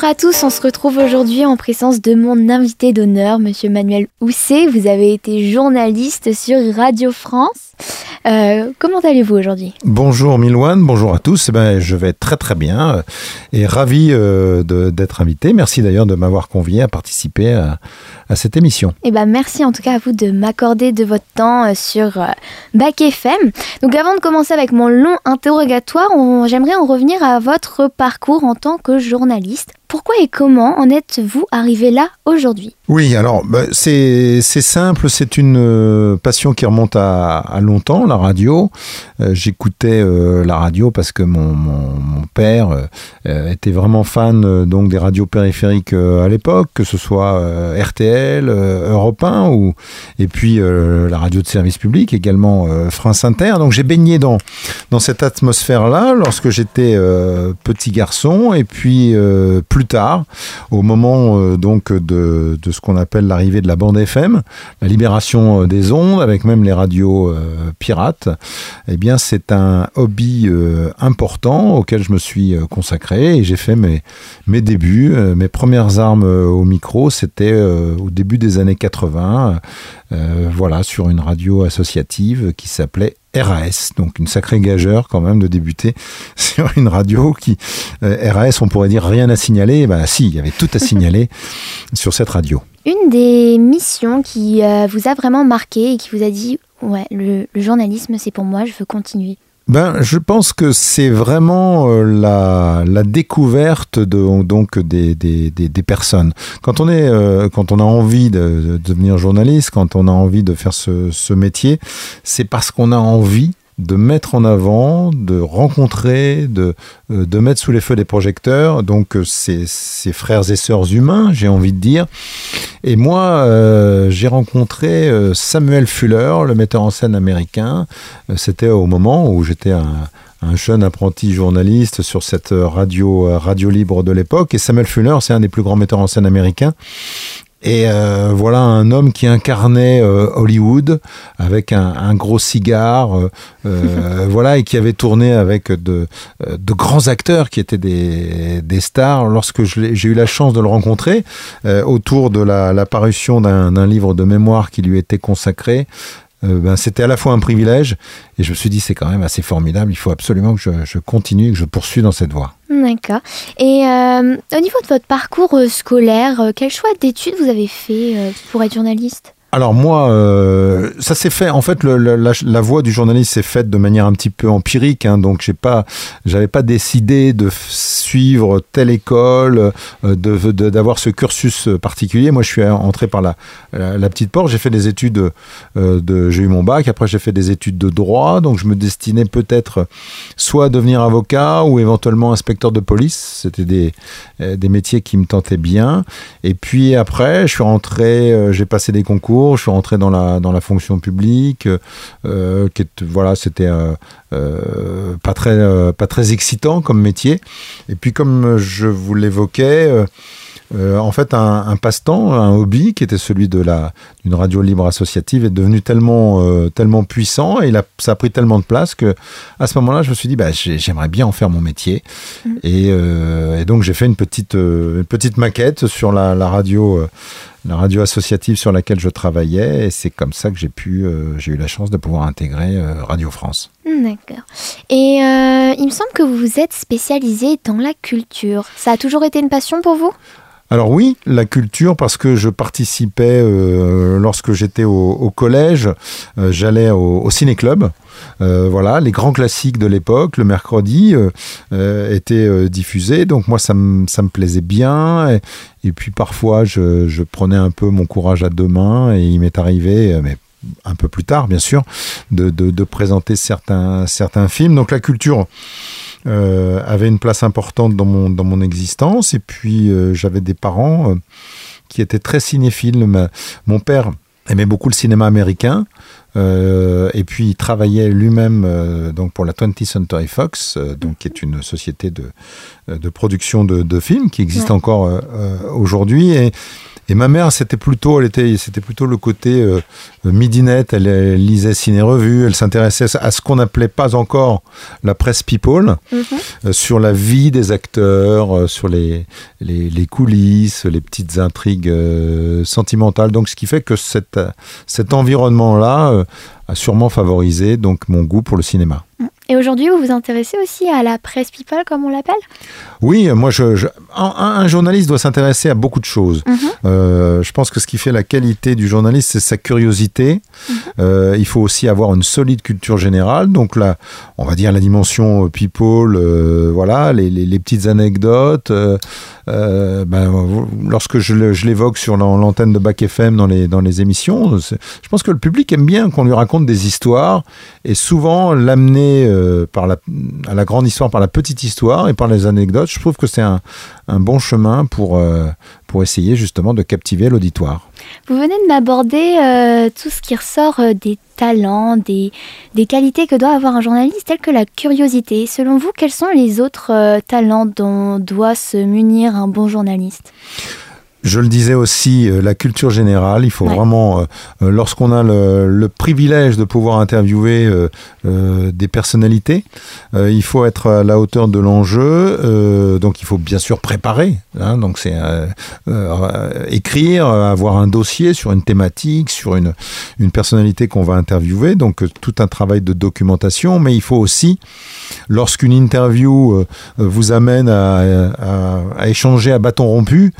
Bonjour à tous, on se retrouve aujourd'hui en présence de mon invité d'honneur, Monsieur Manuel Housset. Vous avez été journaliste sur Radio France. Euh, comment allez-vous aujourd'hui? Bonjour Milouane, bonjour à tous. Eh ben, je vais très très bien euh, et ravi euh, d'être invité. Merci d'ailleurs de m'avoir convié à participer à, cette émission. Eh ben, merci en tout cas à vous de m'accorder de votre temps sur Bac FM. Donc avant de commencer avec mon long interrogatoire, j'aimerais en revenir à votre parcours en tant que journaliste. Pourquoi et comment en êtes-vous arrivé là aujourd'hui? Oui, alors bah, c'est simple, c'est une euh, passion qui remonte à, longtemps, la radio. Euh, j'écoutais euh, la radio parce que mon, père était vraiment fan donc des radios périphériques à l'époque, que ce soit RTL, Europe 1 ou, et puis la radio de service public, également France Inter. Donc j'ai baigné dans, dans cette atmosphère-là lorsque j'étais petit garçon et puis plus tard, au moment donc de, ce qu'on appelle l'arrivée de la bande FM, la libération euh, des ondes, avec même les radios euh, pirates, eh bien c'est un hobby important auquel je me suis consacré et j'ai fait mes, mes débuts, mes premières armes au micro, c'était au début des années 80, voilà, sur une radio associative qui s'appelait RAS, donc une sacrée gageure quand même de débuter sur une radio qui euh, RAS, on pourrait dire rien à signaler. Ben si, il y avait tout à signaler sur cette radio. Une des missions qui euh, vous a vraiment marqué et qui vous a dit ouais, le journalisme c'est pour moi, je veux continuer ben, je pense que c'est vraiment euh, la, la, découverte de, donc des, des, des, personnes. Quand on est, euh, quand on a envie de, devenir journaliste, quand on a envie de faire ce, ce métier, c'est parce qu'on a envie de mettre en avant, de rencontrer, de, euh, de mettre sous les feux des projecteurs, donc euh, ces, frères et sœurs humains, j'ai envie de dire. Et moi, euh, j'ai rencontré Samuel Fuller, le metteur en scène américain. C'était au moment où j'étais un, un jeune apprenti journaliste sur cette radio, radio libre de l'époque. Et Samuel Fuller, c'est un des plus grands metteurs en scène américains. Et euh, voilà un homme qui incarnait euh, Hollywood avec un, gros cigare, euh, voilà, et qui avait tourné avec de, de grands acteurs qui étaient des, stars. Lorsque j'ai eu la chance de le rencontrer autour de la, la parution d'un livre de mémoire qui lui était consacré, ben, c'était à la fois un privilège et je me suis dit c'est quand même assez formidable, il faut absolument que je, continue, que je poursuive dans cette voie. D'accord. Et euh, au niveau de votre parcours euh, scolaire, euh, quel choix d'études vous avez fait pour être journaliste? Alors moi, ça s'est fait. En fait, la, voie du journaliste s'est faite de manière un petit peu empirique. Hein, donc j'ai pas, j'avais pas décidé de suivre telle école, de d'avoir ce cursus particulier. Moi, je suis entré par la, la, petite porte. J'ai fait des études de, j'ai eu mon bac. Après, j'ai fait des études de droit. Donc je me destinais peut-être soit à devenir avocat ou éventuellement inspecteur de police. C'était des, euh, des métiers qui me tentaient bien. Et puis après, je suis rentré, euh, j'ai passé des concours, je suis rentré dans la, dans la fonction publique. Euh, voilà, c'était pas, très, pas très excitant comme métier. Et puis comme je vous l'évoquais, euh, en fait, un, passe-temps, un hobby qui était celui de la d'une radio libre associative est devenu tellement euh, tellement puissant et il a, ça a pris tellement de place que à ce moment-là, je me suis dit, bah, j'aimerais bien en faire mon métier. Mm. Euh, et, donc j'ai fait une petite une petite maquette sur la, radio. la radio associative sur laquelle je travaillais et c'est comme ça que j'ai pu j'ai eu la chance de pouvoir intégrer Radio France. Mm, d'accord. Et il me semble que vous vous êtes spécialisé dans la culture. Ça a toujours été une passion pour vous? Alors oui, la culture, parce que je participais euh, lorsque j'étais au, collège, euh, j'allais au, ciné-club. Euh, voilà, les grands classiques de l'époque, le mercredi, étaient diffusés. Donc moi, ça me, plaisait bien. Et, puis parfois, je, prenais un peu mon courage à deux mains. Et il m'est arrivé, mais un peu plus tard, bien sûr, de, de présenter certains, certains films. Donc la culture euh, avait une place importante dans mon, dans mon existence. Et puis, euh, j'avais des parents euh, qui étaient très cinéphiles. mon père aimait beaucoup le cinéma américain. et puis il travaillait lui-même donc pour la 20th Century Fox, donc qui est une société de, de production de, de films qui existe encore aujourd'hui. Et, Et ma mère, c'était plutôt, elle était, c'était plutôt le côté euh, midinette. Elle, elle, lisait ciné-revue, elle s'intéressait à ce qu'on n'appelait pas encore la presse people, Mhm. euh, sur la vie des acteurs, euh, sur les, les, les coulisses, les petites intrigues euh, sentimentales. Donc, ce qui fait que cette, cet environnement-là euh, a sûrement favorisé donc mon goût pour le cinéma. Et aujourd'hui, vous vous intéressez aussi à la presse people, comme on l'appelle? Oui, moi, je, je- un, un journaliste doit s'intéresser à beaucoup de choses. Mhm. Euh, je pense que ce qui fait la qualité du journaliste, c'est sa curiosité. Mhm. Euh, il faut aussi avoir une solide culture générale. Donc là, on va dire la dimension euh, people, euh, voilà, les, les- les petites anecdotes. ben, lorsque je, l'évoque sur l'an- l'antenne de Bac FM dans les, dans les émissions, je pense que le public aime bien qu'on lui raconte des histoires et souvent l'amener euh, par la, à la grande histoire par la petite histoire et par les anecdotes. Je trouve que c'est un, bon chemin pour, euh, pour essayer justement de captiver l'auditoire. Vous venez de m'aborder euh, tout ce qui ressort des talents, des, des qualités que doit avoir un journaliste, telles que la curiosité. Selon vous, quels sont les autres talents dont doit se munir un bon journaliste? Je le disais aussi, euh, la culture générale, il faut Ouais. vraiment, euh, euh, lorsqu'on a le, le privilège de pouvoir interviewer euh, euh, des personnalités, il faut être à la hauteur de l'enjeu, donc il faut bien sûr préparer, hein, donc c'est écrire, avoir un dossier sur une thématique, sur une, une personnalité qu'on va interviewer, donc tout un travail de documentation, mais il faut aussi, lorsqu'une interview vous amène à, à- à échanger à bâton rompu,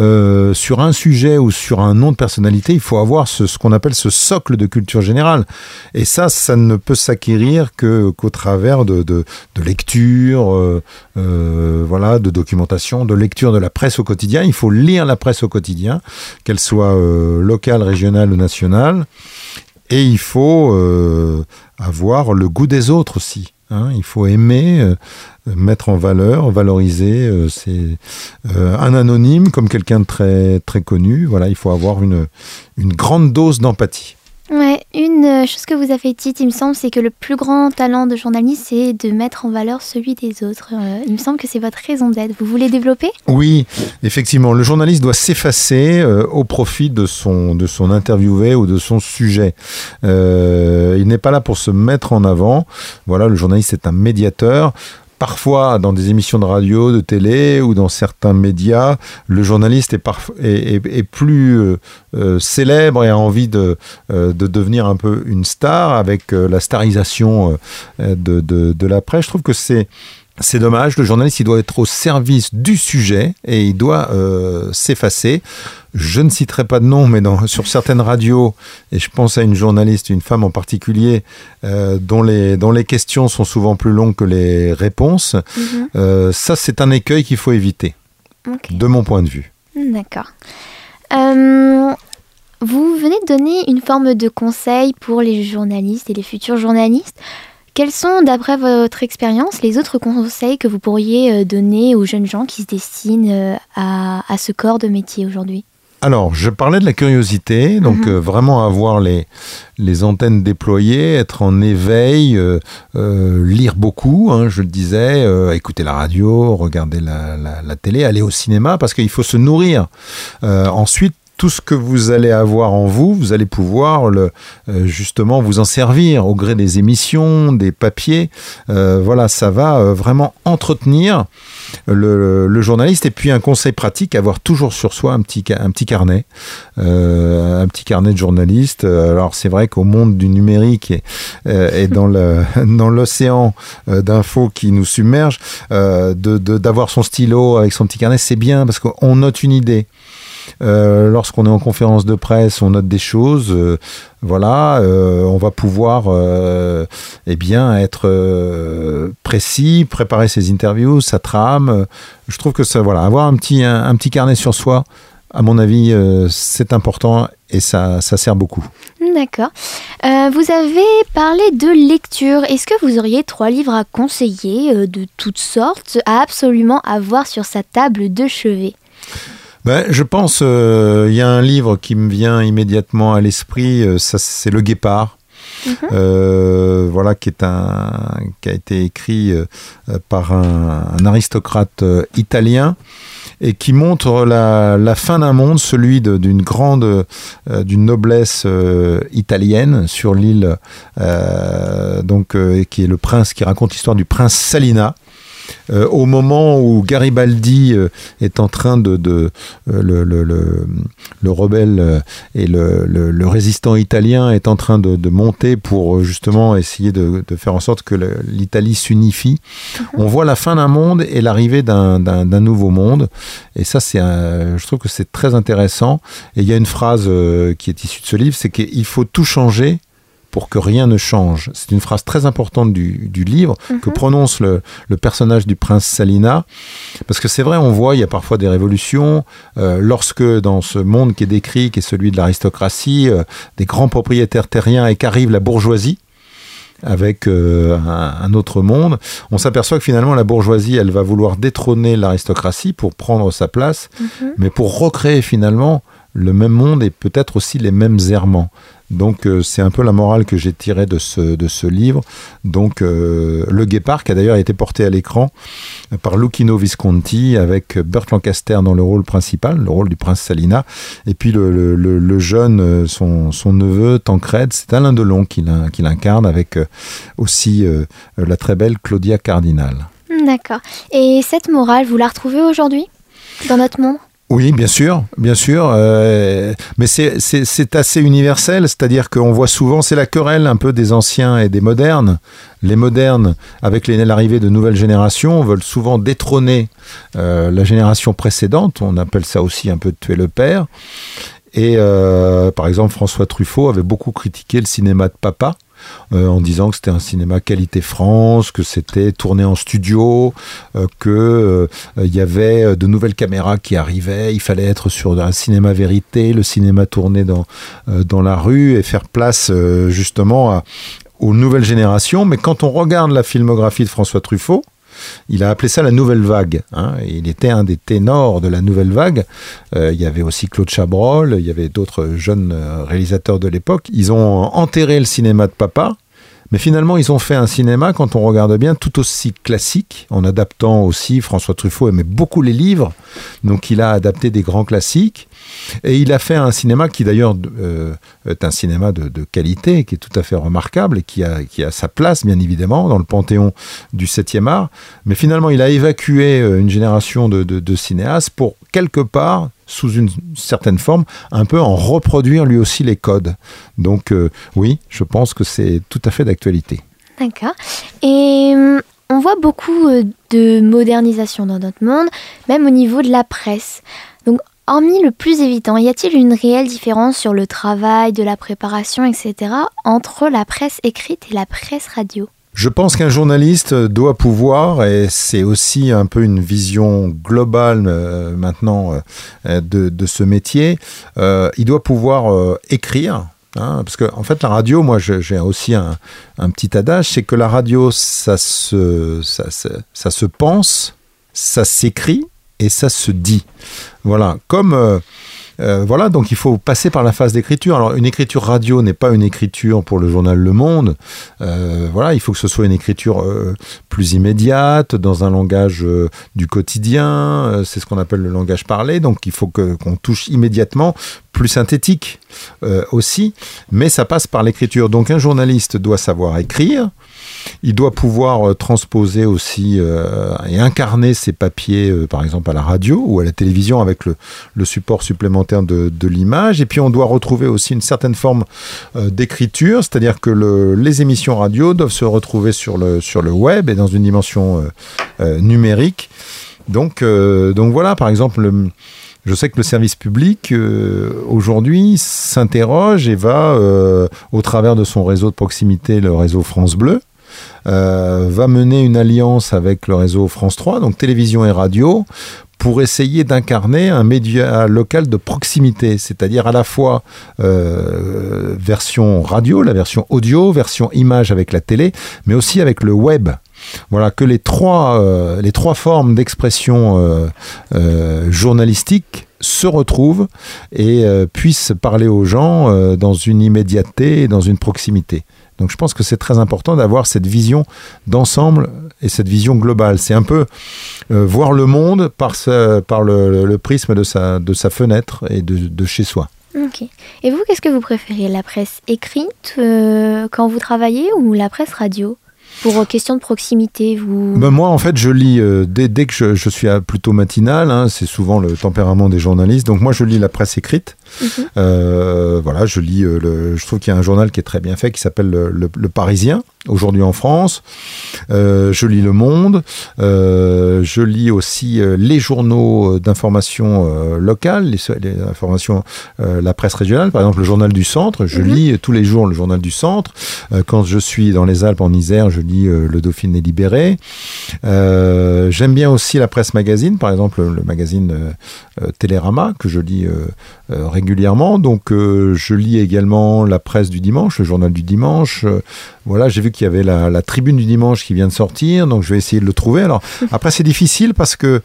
euh, sur un sujet ou sur un nom de personnalité, il faut avoir ce, qu'on appelle ce socle de culture générale. Et ça, ça ne peut s'acquérir qu'au travers de, de, de lecture, euh, euh, voilà, de documentation, de lecture de la presse au quotidien. Il faut lire la presse au quotidien, qu'elle soit locale, régionale ou nationale. Et il faut avoir le goût des autres aussi. Hein. il faut aimer, euh, mettre en valeur, valoriser. euh, c'est euh, un anonyme comme quelqu'un de très très connu. Voilà, il faut avoir une une grande dose d'empathie. Ouais, une euh, chose que vous avez dite, il me semble, c'est que le plus grand talent de journaliste, c'est de mettre en valeur celui des autres. Euh, il me semble que c'est votre raison d'être. Vous voulez développer? Oui, effectivement, le journaliste doit s'effacer euh, au profit de son, de son interviewé ou de son sujet. Il n'est pas là pour se mettre en avant. Voilà, le journaliste est un médiateur. Parfois, dans des émissions de radio, de télé ou dans certains médias, le journaliste est, plus euh, euh, célèbre et a envie de, euh, de devenir un peu une star avec la starisation de, de, de la presse. Je trouve que c'est c'est dommage, le journaliste il doit être au service du sujet et il doit euh, s'effacer. Je ne citerai pas de nom, mais dans, sur certaines radios, et je pense à une journaliste, une femme en particulier, euh, dont, les, dont les questions sont souvent plus longues que les réponses, euh, ça c'est un écueil qu'il faut éviter, de mon point de vue. D'accord. Vous venez de donner une forme de conseil pour les journalistes et les futurs journalistes. Quels sont, d'après votre expérience, les autres conseils que vous pourriez euh, donner aux jeunes gens qui se destinent euh, à, à ce corps de métier aujourd'hui? Alors, je parlais de la curiosité, donc Mhm. euh, vraiment avoir les, les antennes déployées, être en éveil, euh, euh, lire beaucoup, hein, je le disais, écouter la radio, regarder la, la- la télé, aller au cinéma, parce qu'il faut se nourrir. Ensuite, tout ce que vous allez avoir en vous, vous allez pouvoir euh, justement vous en servir au gré des émissions, des papiers. Euh, voilà, ça va euh, vraiment entretenir le, journaliste. Et puis un conseil pratique, avoir toujours sur soi un petit, carnet, un petit carnet de journaliste. Alors c'est vrai qu'au monde du numérique et, dans l'océan d'infos qui nous submerge, d'avoir son stylo avec son petit carnet, c'est bien parce qu'on note une idée. Euh, lorsqu'on est en conférence de presse, on note des choses. euh, voilà, euh, on va pouvoir, eh bien, être précis, préparer ses interviews, sa trame. Je trouve que ça, voilà, avoir un petit, un, petit carnet sur soi, à mon avis, c'est important et ça, ça sert beaucoup. D'accord. Vous avez parlé de lecture. Est-ce que vous auriez trois livres à conseiller de toutes sortes à absolument avoir sur sa table de chevet? Ben, je pense, euh, il y a un livre qui me vient immédiatement à l'esprit, euh, ça c'est Le Guépard. Mhm. Euh, voilà, qui est un, qui a été écrit euh, par un, un aristocrate euh, italien et qui montre la, fin d'un monde, celui d'une grande, euh, d'une noblesse euh, italienne sur l'île, euh, donc qui est le prince, qui raconte l'histoire du prince Salina. Euh, au moment où Garibaldi euh, est en train de, euh, le, le, rebelle et le, résistant italien est en train de, monter pour justement essayer de, faire en sorte que l'Italie s'unifie. Mhm. On voit la fin d'un monde et l'arrivée d'un nouveau monde. Et ça, c'est, je trouve que c'est très intéressant. Et il y a une phrase qui est issue de ce livre, c'est qu'il faut tout changer pour que rien ne change. C'est une phrase très importante du, livre que mhm. prononce le, personnage du prince Salina. Parce que c'est vrai, on voit, il y a parfois des révolutions. Euh, lorsque dans ce monde qui est décrit, qui est celui de l'aristocratie, euh, des grands propriétaires terriens et qu'arrive la bourgeoisie, avec euh, un, autre monde, on s'aperçoit que finalement la bourgeoisie, elle va vouloir détrôner l'aristocratie pour prendre sa place, mhm. mais pour recréer finalement le même monde et peut-être aussi les mêmes errements. Donc euh, c'est un peu la morale que j'ai tirée de ce, livre. Donc euh, Le Guépard, qui a d'ailleurs été porté à l'écran par Lucchino Visconti, avec Burt Lancaster dans le rôle principal, le rôle du prince Salina, et puis le, jeune, euh, son, son, neveu, Tancred, c'est Alain Delon qui l'incarne, avec aussi la très belle Claudia Cardinal. D'accord. Et cette morale, vous la retrouvez aujourd'hui? Dans notre monde? Oui, bien sûr, bien sûr. Euh, mais c'est assez universel, c'est-à-dire qu'on voit souvent, c'est la querelle un peu des anciens et des modernes. Les modernes, avec l'arrivée de nouvelles générations, veulent souvent détrôner euh, la génération précédente. On appelle ça aussi un peu tuer le père. Et euh, par exemple, François Truffaut avait beaucoup critiqué le cinéma de papa. Euh, en disant que c'était un cinéma qualité France, que c'était tourné en studio, euh, que euh, il y avait de nouvelles caméras qui arrivaient, il fallait être sur un cinéma vérité, le cinéma tourné dans, dans la rue et faire place justement aux nouvelles générations. Mais quand on regarde la filmographie de François Truffaut, il a appelé ça la nouvelle vague. Hein. Il était un des ténors de la nouvelle vague. Euh, il y avait aussi Claude Chabrol, il y avait d'autres jeunes euh, réalisateurs de l'époque. Ils ont enterré le cinéma de papa. Mais finalement, ils ont fait un cinéma, quand on regarde bien, tout aussi classique, en adaptant aussi, François Truffaut aimait beaucoup les livres, donc il a adapté des grands classiques. Et il a fait un cinéma qui d'ailleurs euh, est un cinéma de, qualité, qui est tout à fait remarquable et qui a, qui a sa place bien évidemment dans le panthéon du 7e art. Mais finalement, il a évacué euh, une génération de, cinéastes pour quelque part sous une certaine forme, un peu en reproduire lui aussi les codes. Donc euh, oui, je pense que c'est tout à fait d'actualité. D'accord. Et on voit beaucoup de modernisation dans notre monde, même au niveau de la presse. Hormis le plus évident, y a-t-il une réelle différence sur le travail, de la préparation, etc., entre la presse écrite et la presse radio? Je pense qu'un journaliste doit pouvoir, et c'est aussi un peu une vision globale euh, maintenant euh, de, ce métier, euh, il doit pouvoir écrire. Hein, parce qu'en en fait, la radio, moi, j'ai aussi un, petit adage, c'est que la radio, ça se, ça se pense, ça s'écrit, et ça se dit. Voilà, comme euh, euh, voilà, donc il faut passer par la phase d'écriture. Alors une écriture radio n'est pas une écriture pour le journal Le Monde. Euh, voilà, il faut que ce soit une écriture plus immédiate, dans un langage du quotidien. c'est ce qu'on appelle le langage parlé. Donc il faut qu'on touche immédiatement, plus synthétique aussi. Mais ça passe par l'écriture. Donc un journaliste doit savoir écrire. Il doit pouvoir euh, transposer aussi euh, et incarner ses papiers, euh, par exemple à la radio ou à la télévision avec le, support supplémentaire de, l'image. Et puis on doit retrouver aussi une certaine forme d'écriture, c'est-à-dire que les émissions radio doivent se retrouver sur le, sur le web et dans une dimension numérique. Donc, donc voilà, par exemple, je sais que le service public aujourd'hui s'interroge et va, au travers de son réseau de proximité, le réseau France Bleu, euh, va mener une alliance avec le réseau France 3, donc télévision et radio, pour essayer d'incarner un média local de proximité, c'est-à-dire à la fois euh, version radio, la version audio, version image avec la télé, mais aussi avec le web. Voilà, que les trois, euh, les trois formes d'expression journalistique se retrouvent et puissent parler aux gens dans une immédiateté et dans une proximité. Donc je pense que c'est très important d'avoir cette vision d'ensemble et cette vision globale. C'est un peu euh, voir le monde par, par le, prisme de sa, de sa fenêtre et de, de chez soi. Ok. Et vous, qu'est-ce que vous préférez La presse écrite euh, quand vous travaillez ou la presse radio? Pour question de proximité, vous ben Moi, en fait, je lis euh, dès, dès, que je, je, suis plutôt matinal. Hein, c'est souvent le tempérament des journalistes. Donc moi, je lis la presse écrite. Mhm. Euh, voilà, je lis. Euh, le, je trouve qu'il y a un journal qui est très bien fait, qui s'appelle le, le, Parisien. Aujourd'hui en France, euh, je lis Le Monde, euh, je lis aussi les journaux d'information locale, les, les, informations, la presse régionale, par exemple le journal du Centre. Je mhm. lis tous les jours le journal du Centre. quand je suis dans les Alpes en Isère, je lis Le Dauphiné libéré. J'aime bien aussi la presse magazine, par exemple le magazine Télérama que je lis régulièrement. Donc je lis également la presse du dimanche, le journal du dimanche. voilà, j'ai vu qu'il y avait la, tribune du dimanche qui vient de sortir, donc je vais essayer de le trouver. Alors après c'est difficile parce que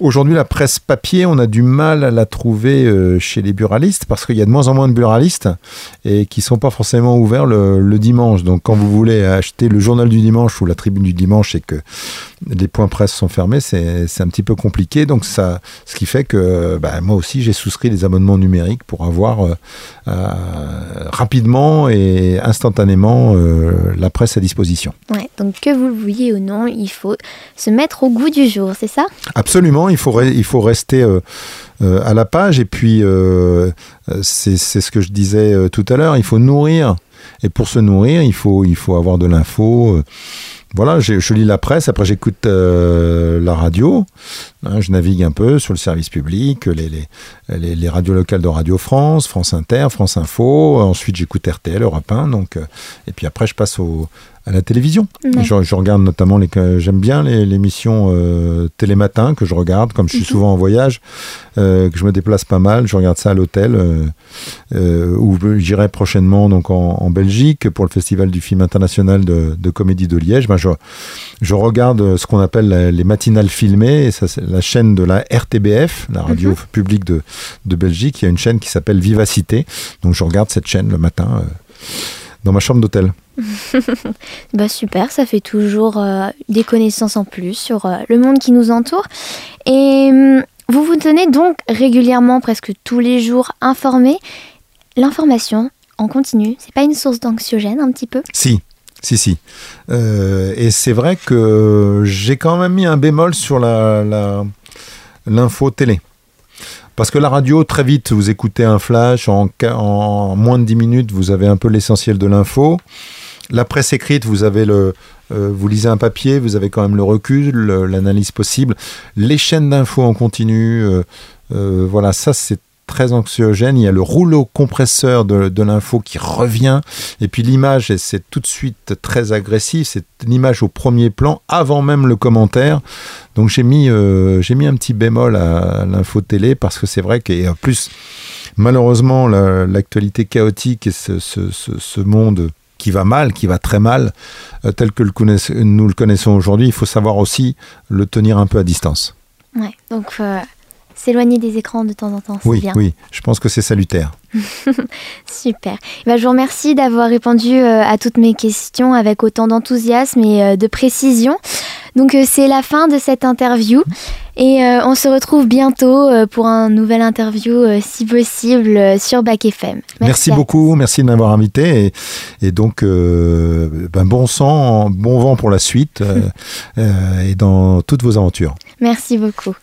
aujourd'hui la presse papier, on a du mal à la trouver euh, chez les buralistes parce qu'il y a de moins en moins de buralistes et qui sont pas forcément ouverts le, dimanche. Donc quand vous voulez acheter le journal du dimanche ou la tribune du dimanche et que les points presse sont fermés, c'est un petit peu compliqué. Donc ça, ce qui fait que bah, moi aussi j'ai souscrit des abonnements numériques pour avoir euh, euh, rapidement et instantanément la presse à disposition. Ouais, donc que vous le vouliez ou non, il faut se mettre au goût du jour, c'est ça? Absolument, il faut, il faut rester euh, euh, à la page et puis euh, c'est ce que je disais tout à l'heure, il faut nourrir et pour se nourrir, il faut, il faut avoir de l'info voilà, je lis la presse, après j'écoute la radio, hein, je navigue un peu sur le service public, les, les, les, radios locales de Radio France, France Inter, France Info, ensuite j'écoute RTL, Europe 1, donc, et puis après je passe au, à la télévision. Je, regarde notamment les. J'aime bien l'émission euh, Télématin que je regarde, comme je suis mhm. souvent en voyage, euh, que je me déplace pas mal. Je regarde ça à l'hôtel, euh, euh où j'irai prochainement donc en, Belgique pour le festival du film international de, comédie de Liège. Ben, je, je regarde ce qu'on appelle les matinales filmées. Et ça, c'est la chaîne de la RTBF, la radio mhm. publique de, de Belgique. Il y a une chaîne qui s'appelle Vivacité. Donc je regarde cette chaîne le matin dans ma chambre d'hôtel. bah super, ça fait toujours euh, des connaissances en plus sur euh, le monde qui nous entoure. Et hum, vous vous tenez donc régulièrement, presque tous les jours, informé. L'information en continu, c'est pas une source d'anxiogène un petit peu? Si, si, si. Euh, et c'est vrai que j'ai quand même mis un bémol sur la, l'info télé. Parce que la radio, très vite, vous écoutez un flash, en, moins de 10 minutes, vous avez un peu l'essentiel de l'info. La presse écrite, vous avez le, euh, vous lisez un papier, vous avez quand même le recul, l'analyse possible. Les chaînes d'infos en continu, euh, voilà, ça c'est très anxiogène. Il y a le rouleau compresseur de, l'info qui revient. Et puis l'image, c'est tout de suite très agressif. C'est l'image au premier plan, avant même le commentaire. Donc j'ai mis, mis un petit bémol à, l'info télé parce que c'est vrai qu'en plus, malheureusement, l'actualité chaotique et ce, monde qui va mal, qui va très mal, euh, tel que nous le connaissons aujourd'hui, il faut savoir aussi le tenir un peu à distance. Ouais, donc euh, s'éloigner des écrans de temps en temps, c'est oui, bien. Oui, je pense que c'est salutaire. Super. Eh ben, je vous remercie d'avoir répondu euh, à toutes mes questions avec autant d'enthousiasme et de précision. Donc c'est la fin de cette interview. Et euh, on se retrouve bientôt euh, pour un nouvel interview, euh, si possible, sur Bac FM. Merci, beaucoup, merci de m'avoir invité. Et, donc, ben bon sang, bon vent pour la suite et dans toutes vos aventures. Merci beaucoup.